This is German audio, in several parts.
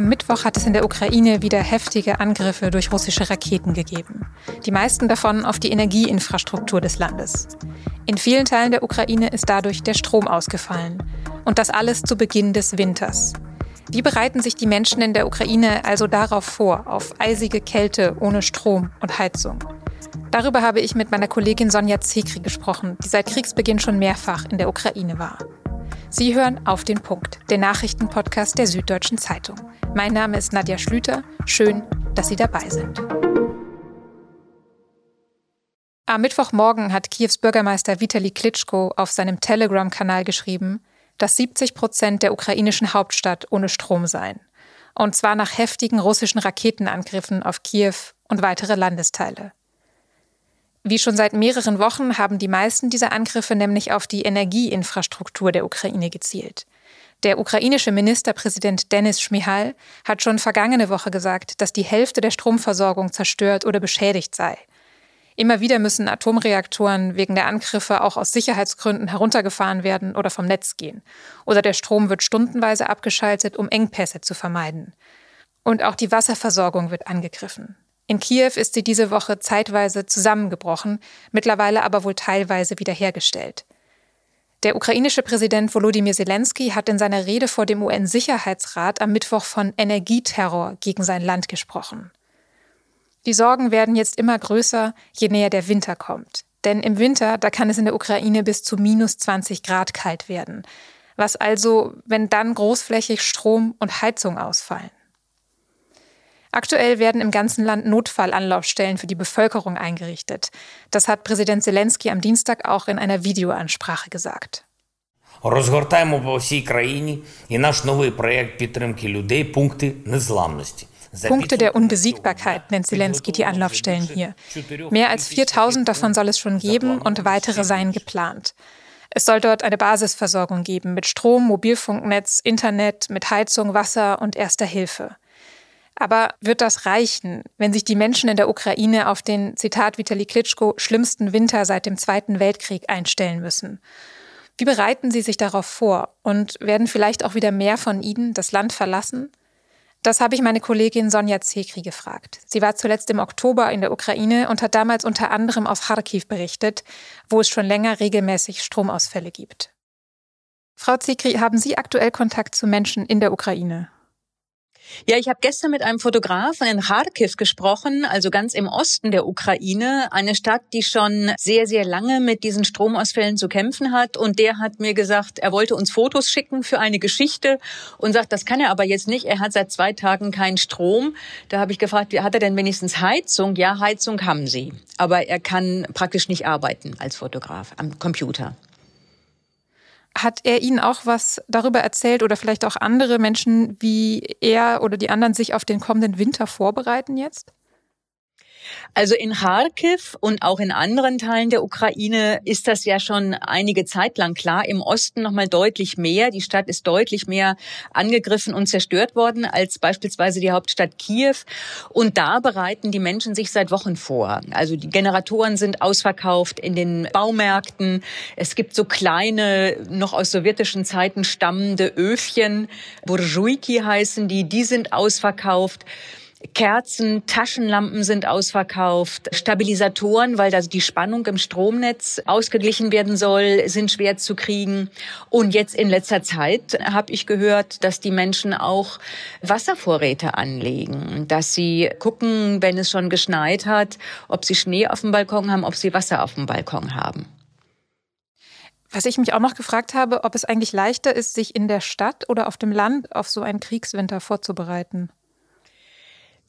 Am Mittwoch hat es in der Ukraine wieder heftige Angriffe durch russische Raketen gegeben. Die meisten davon auf die Energieinfrastruktur des Landes. In vielen Teilen der Ukraine ist dadurch der Strom ausgefallen. Und das alles zu Beginn des Winters. Wie bereiten sich die Menschen in der Ukraine also darauf vor, auf eisige Kälte ohne Strom und Heizung? Darüber habe ich mit meiner Kollegin Sonja Zekri gesprochen, die seit Kriegsbeginn schon mehrfach in der Ukraine war. Sie hören auf den Punkt, den Nachrichtenpodcast der Süddeutschen Zeitung. Mein Name ist Nadja Schlüter. Schön, dass Sie dabei sind. Am Mittwochmorgen hat Kiews Bürgermeister Vitali Klitschko auf seinem Telegram-Kanal geschrieben, dass 70 Prozent der ukrainischen Hauptstadt ohne Strom seien. Und zwar nach heftigen russischen Raketenangriffen auf Kiew und weitere Landesteile. Wie schon seit mehreren Wochen haben die meisten dieser Angriffe nämlich auf die Energieinfrastruktur der Ukraine gezielt. Der ukrainische Ministerpräsident Denis Schmihal hat schon vergangene Woche gesagt, dass die Hälfte der Stromversorgung zerstört oder beschädigt sei. Immer wieder müssen Atomreaktoren wegen der Angriffe auch aus Sicherheitsgründen heruntergefahren werden oder vom Netz gehen. Oder der Strom wird stundenweise abgeschaltet, um Engpässe zu vermeiden. Und auch die Wasserversorgung wird angegriffen. In Kiew ist sie diese Woche zeitweise zusammengebrochen, mittlerweile aber wohl teilweise wiederhergestellt. Der ukrainische Präsident Volodymyr Zelensky hat in seiner Rede vor dem UN-Sicherheitsrat am Mittwoch von Energieterror gegen sein Land gesprochen. Die Sorgen werden jetzt immer größer, je näher der Winter kommt. Denn im Winter, da kann es in der Ukraine bis zu minus 20 Grad kalt werden. Was also, wenn dann großflächig Strom und Heizung ausfallen? Aktuell werden im ganzen Land Notfallanlaufstellen für die Bevölkerung eingerichtet. Das hat Präsident Zelensky am Dienstag auch in einer Videoansprache gesagt. Punkte der Unbesiegbarkeit nennt Zelensky die Anlaufstellen hier. Mehr als 4000 davon soll es schon geben und weitere seien geplant. Es soll dort eine Basisversorgung geben mit Strom, Mobilfunknetz, Internet, mit Heizung, Wasser und erster Hilfe. Aber wird das reichen, wenn sich die Menschen in der Ukraine auf den, Zitat Vitali Klitschko, schlimmsten Winter seit dem Zweiten Weltkrieg einstellen müssen? Wie bereiten Sie sich darauf vor? Und werden vielleicht auch wieder mehr von Ihnen das Land verlassen? Das habe ich meine Kollegin Sonja Zekri gefragt. Sie war zuletzt im Oktober in der Ukraine und hat damals unter anderem aus Kharkiv berichtet, wo es schon länger regelmäßig Stromausfälle gibt. Frau Zekri, haben Sie aktuell Kontakt zu Menschen in der Ukraine? Ja, ich habe gestern mit einem Fotografen in Kharkiv gesprochen, also ganz im Osten der Ukraine, eine Stadt, die schon sehr, sehr lange mit diesen Stromausfällen zu kämpfen hat. Und der hat mir gesagt, er wollte uns Fotos schicken für eine Geschichte und sagt, das kann er aber jetzt nicht. Er hat seit zwei Tagen keinen Strom. Da habe ich gefragt, hat er denn wenigstens Heizung? Ja, Heizung haben sie. Aber er kann praktisch nicht arbeiten als Fotograf am Computer. Hat er Ihnen auch was darüber erzählt oder vielleicht auch andere Menschen, wie er oder die anderen sich auf den kommenden Winter vorbereiten jetzt? Also in Kharkiv und auch in anderen Teilen der Ukraine ist das ja schon einige Zeit lang klar. Im Osten noch mal deutlich mehr. Die Stadt ist deutlich mehr angegriffen und zerstört worden als beispielsweise die Hauptstadt Kiew. Und da bereiten die Menschen sich seit Wochen vor. Also die Generatoren sind ausverkauft in den Baumärkten. Es gibt so kleine, noch aus sowjetischen Zeiten stammende Öfchen. Burjuiki heißen die. Die sind ausverkauft. Kerzen, Taschenlampen sind ausverkauft, Stabilisatoren, weil da die Spannung im Stromnetz ausgeglichen werden soll, sind schwer zu kriegen. Und jetzt in letzter Zeit habe ich gehört, dass die Menschen auch Wasservorräte anlegen, dass sie gucken, wenn es schon geschneit hat, ob sie Schnee auf dem Balkon haben, ob sie Wasser auf dem Balkon haben. Was ich mich auch noch gefragt habe, ob es eigentlich leichter ist, sich in der Stadt oder auf dem Land auf so einen Kriegswinter vorzubereiten.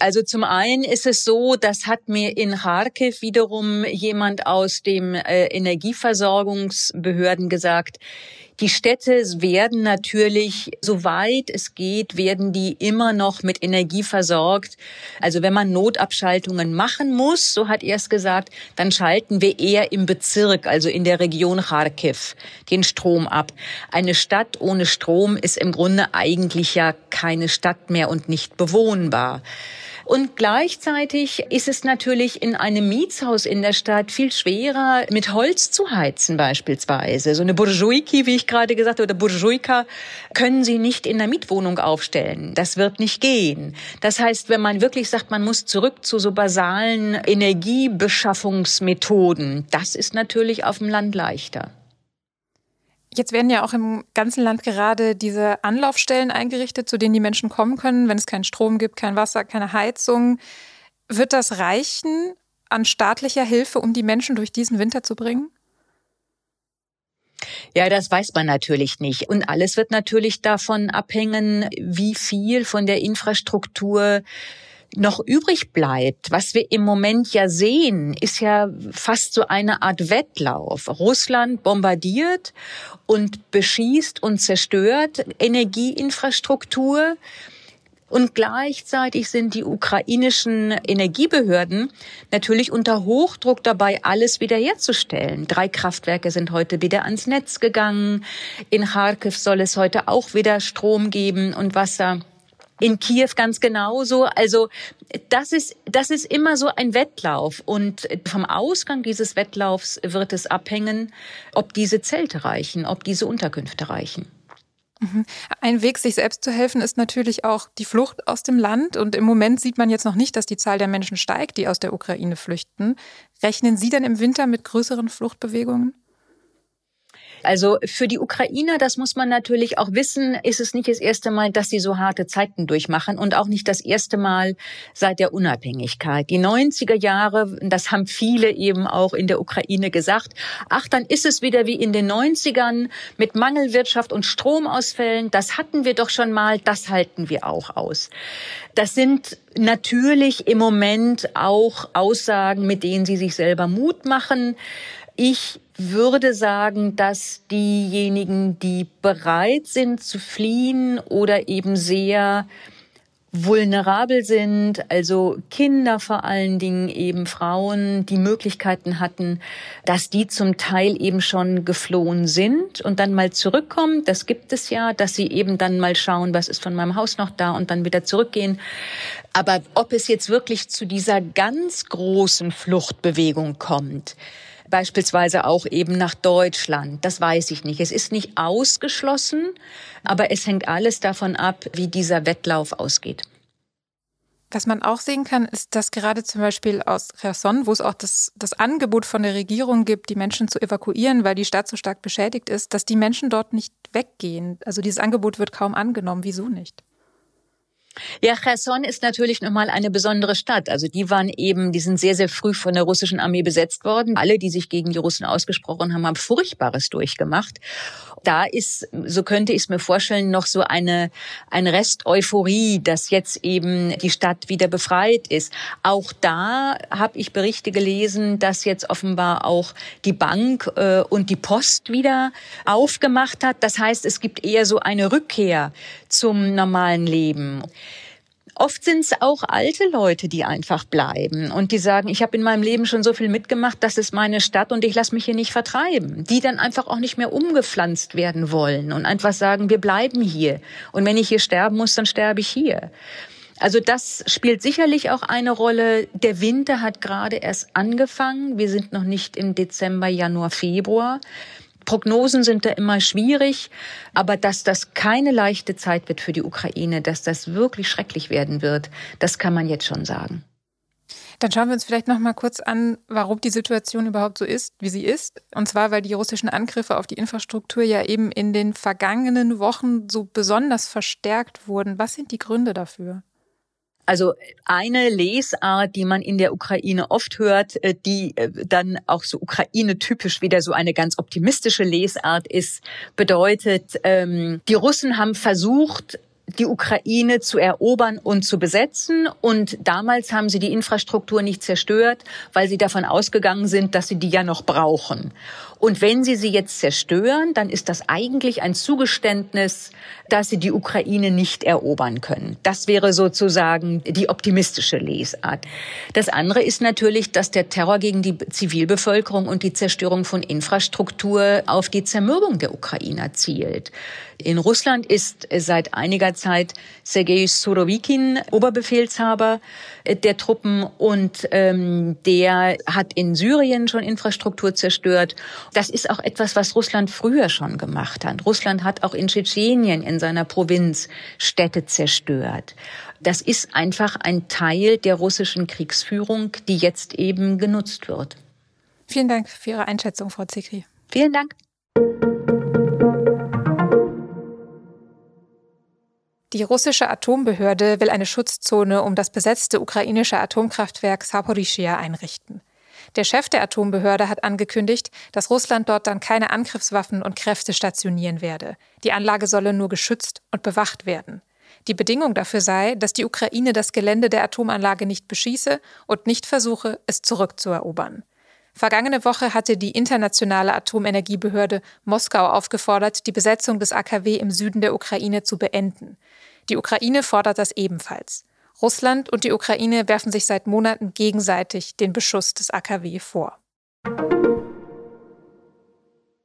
Also zum einen ist es so, das hat mir in Kharkiv wiederum jemand aus dem äh, Energieversorgungsbehörden gesagt. Die Städte werden natürlich, soweit es geht, werden die immer noch mit Energie versorgt. Also wenn man Notabschaltungen machen muss, so hat er es gesagt, dann schalten wir eher im Bezirk, also in der Region Kharkiv, den Strom ab. Eine Stadt ohne Strom ist im Grunde eigentlich ja keine Stadt mehr und nicht bewohnbar. Und gleichzeitig ist es natürlich in einem Mietshaus in der Stadt viel schwerer, mit Holz zu heizen beispielsweise. So eine Burjuiki, wie ich gerade gesagt habe, oder Burjuika, können Sie nicht in der Mietwohnung aufstellen. Das wird nicht gehen. Das heißt, wenn man wirklich sagt, man muss zurück zu so basalen Energiebeschaffungsmethoden, das ist natürlich auf dem Land leichter. Jetzt werden ja auch im ganzen Land gerade diese Anlaufstellen eingerichtet, zu denen die Menschen kommen können, wenn es keinen Strom gibt, kein Wasser, keine Heizung. Wird das reichen an staatlicher Hilfe, um die Menschen durch diesen Winter zu bringen? Ja, das weiß man natürlich nicht. Und alles wird natürlich davon abhängen, wie viel von der Infrastruktur noch übrig bleibt, was wir im Moment ja sehen, ist ja fast so eine Art Wettlauf. Russland bombardiert und beschießt und zerstört Energieinfrastruktur. Und gleichzeitig sind die ukrainischen Energiebehörden natürlich unter Hochdruck dabei, alles wiederherzustellen. Drei Kraftwerke sind heute wieder ans Netz gegangen. In Kharkiv soll es heute auch wieder Strom geben und Wasser in Kiew ganz genauso. Also das ist, das ist immer so ein Wettlauf. Und vom Ausgang dieses Wettlaufs wird es abhängen, ob diese Zelte reichen, ob diese Unterkünfte reichen. Mhm. Ein Weg, sich selbst zu helfen, ist natürlich auch die Flucht aus dem Land. Und im Moment sieht man jetzt noch nicht, dass die Zahl der Menschen steigt, die aus der Ukraine flüchten. Rechnen Sie dann im Winter mit größeren Fluchtbewegungen? Also für die Ukrainer, das muss man natürlich auch wissen, ist es nicht das erste Mal, dass sie so harte Zeiten durchmachen und auch nicht das erste Mal seit der Unabhängigkeit. Die 90er Jahre, das haben viele eben auch in der Ukraine gesagt, ach, dann ist es wieder wie in den 90ern mit Mangelwirtschaft und Stromausfällen. Das hatten wir doch schon mal, das halten wir auch aus. Das sind natürlich im Moment auch Aussagen, mit denen sie sich selber Mut machen. Ich würde sagen, dass diejenigen, die bereit sind zu fliehen oder eben sehr vulnerabel sind, also Kinder vor allen Dingen, eben Frauen, die Möglichkeiten hatten, dass die zum Teil eben schon geflohen sind und dann mal zurückkommen. Das gibt es ja, dass sie eben dann mal schauen, was ist von meinem Haus noch da und dann wieder zurückgehen. Aber ob es jetzt wirklich zu dieser ganz großen Fluchtbewegung kommt, beispielsweise auch eben nach Deutschland. Das weiß ich nicht. Es ist nicht ausgeschlossen, aber es hängt alles davon ab, wie dieser Wettlauf ausgeht. Was man auch sehen kann, ist, dass gerade zum Beispiel aus Cherson, wo es auch das, das Angebot von der Regierung gibt, die Menschen zu evakuieren, weil die Stadt so stark beschädigt ist, dass die Menschen dort nicht weggehen. Also dieses Angebot wird kaum angenommen. Wieso nicht? Ja, Cherson ist natürlich nochmal eine besondere Stadt. Also die waren eben, die sind sehr, sehr früh von der russischen Armee besetzt worden. Alle, die sich gegen die Russen ausgesprochen haben, haben Furchtbares durchgemacht. Da ist, so könnte ich es mir vorstellen, noch so eine, ein Rest Euphorie, dass jetzt eben die Stadt wieder befreit ist. Auch da habe ich Berichte gelesen, dass jetzt offenbar auch die Bank äh, und die Post wieder aufgemacht hat. Das heißt, es gibt eher so eine Rückkehr zum normalen Leben. Oft sind es auch alte Leute, die einfach bleiben und die sagen, ich habe in meinem Leben schon so viel mitgemacht, das ist meine Stadt und ich lasse mich hier nicht vertreiben. Die dann einfach auch nicht mehr umgepflanzt werden wollen und einfach sagen, wir bleiben hier. Und wenn ich hier sterben muss, dann sterbe ich hier. Also das spielt sicherlich auch eine Rolle. Der Winter hat gerade erst angefangen. Wir sind noch nicht im Dezember, Januar, Februar. Prognosen sind da immer schwierig, aber dass das keine leichte Zeit wird für die Ukraine, dass das wirklich schrecklich werden wird, das kann man jetzt schon sagen. Dann schauen wir uns vielleicht noch mal kurz an, warum die Situation überhaupt so ist, wie sie ist. Und zwar, weil die russischen Angriffe auf die Infrastruktur ja eben in den vergangenen Wochen so besonders verstärkt wurden. Was sind die Gründe dafür? Also eine Lesart, die man in der Ukraine oft hört, äh, die äh, dann auch so Ukraine-typisch wieder so eine ganz optimistische Lesart ist, bedeutet, ähm, die Russen haben versucht, die Ukraine zu erobern und zu besetzen. Und damals haben sie die Infrastruktur nicht zerstört, weil sie davon ausgegangen sind, dass sie die ja noch brauchen. Und wenn sie sie jetzt zerstören, dann ist das eigentlich ein Zugeständnis, dass sie die Ukraine nicht erobern können. Das wäre sozusagen die optimistische Lesart. Das andere ist natürlich, dass der Terror gegen die Zivilbevölkerung und die Zerstörung von Infrastruktur auf die Zermürbung der Ukrainer zielt. In Russland ist seit einiger Zeit Sergei Surovikin Oberbefehlshaber der Truppen und ähm, der hat in Syrien schon Infrastruktur zerstört. Das ist auch etwas, was Russland früher schon gemacht hat. Russland hat auch in Tschetschenien in seiner Provinz Städte zerstört. Das ist einfach ein Teil der russischen Kriegsführung, die jetzt eben genutzt wird. Vielen Dank für Ihre Einschätzung, Frau Zikri. Vielen Dank. Die russische Atombehörde will eine Schutzzone um das besetzte ukrainische Atomkraftwerk Saporischia einrichten. Der Chef der Atombehörde hat angekündigt, dass Russland dort dann keine Angriffswaffen und Kräfte stationieren werde. Die Anlage solle nur geschützt und bewacht werden. Die Bedingung dafür sei, dass die Ukraine das Gelände der Atomanlage nicht beschieße und nicht versuche, es zurückzuerobern. Vergangene Woche hatte die internationale Atomenergiebehörde Moskau aufgefordert, die Besetzung des AKW im Süden der Ukraine zu beenden. Die Ukraine fordert das ebenfalls. Russland und die Ukraine werfen sich seit Monaten gegenseitig den Beschuss des AKW vor.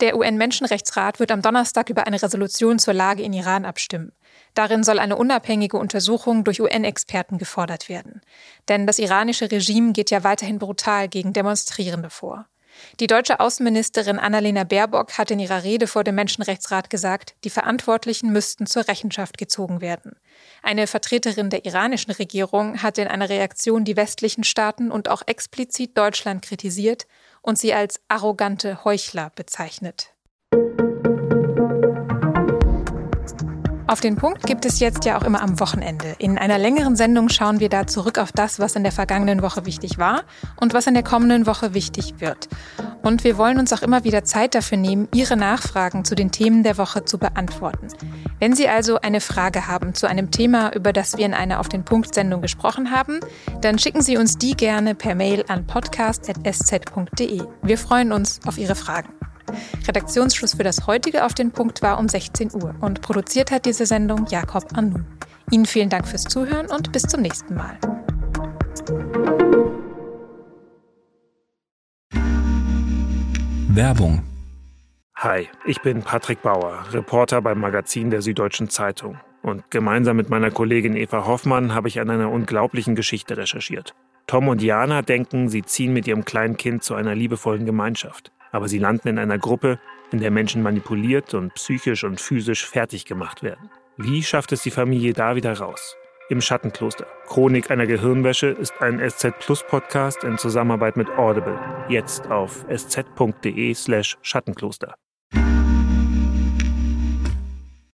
Der UN-Menschenrechtsrat wird am Donnerstag über eine Resolution zur Lage in Iran abstimmen. Darin soll eine unabhängige Untersuchung durch UN-Experten gefordert werden. Denn das iranische Regime geht ja weiterhin brutal gegen Demonstrierende vor. Die deutsche Außenministerin Annalena Baerbock hat in ihrer Rede vor dem Menschenrechtsrat gesagt, die Verantwortlichen müssten zur Rechenschaft gezogen werden. Eine Vertreterin der iranischen Regierung hat in einer Reaktion die westlichen Staaten und auch explizit Deutschland kritisiert und sie als arrogante Heuchler bezeichnet. Auf den Punkt gibt es jetzt ja auch immer am Wochenende. In einer längeren Sendung schauen wir da zurück auf das, was in der vergangenen Woche wichtig war und was in der kommenden Woche wichtig wird. Und wir wollen uns auch immer wieder Zeit dafür nehmen, Ihre Nachfragen zu den Themen der Woche zu beantworten. Wenn Sie also eine Frage haben zu einem Thema, über das wir in einer Auf den Punkt Sendung gesprochen haben, dann schicken Sie uns die gerne per Mail an podcast.sz.de. Wir freuen uns auf Ihre Fragen. Redaktionsschluss für das heutige Auf den Punkt war um 16 Uhr und produziert hat diese Sendung Jakob Anu. Ihnen vielen Dank fürs Zuhören und bis zum nächsten Mal. Werbung Hi, ich bin Patrick Bauer, Reporter beim Magazin der Süddeutschen Zeitung. Und gemeinsam mit meiner Kollegin Eva Hoffmann habe ich an einer unglaublichen Geschichte recherchiert. Tom und Jana denken, sie ziehen mit ihrem kleinen Kind zu einer liebevollen Gemeinschaft aber sie landen in einer Gruppe, in der Menschen manipuliert und psychisch und physisch fertig gemacht werden. Wie schafft es die Familie da wieder raus? Im Schattenkloster. Chronik einer Gehirnwäsche ist ein SZ Plus Podcast in Zusammenarbeit mit Audible. Jetzt auf sz.de slash Schattenkloster.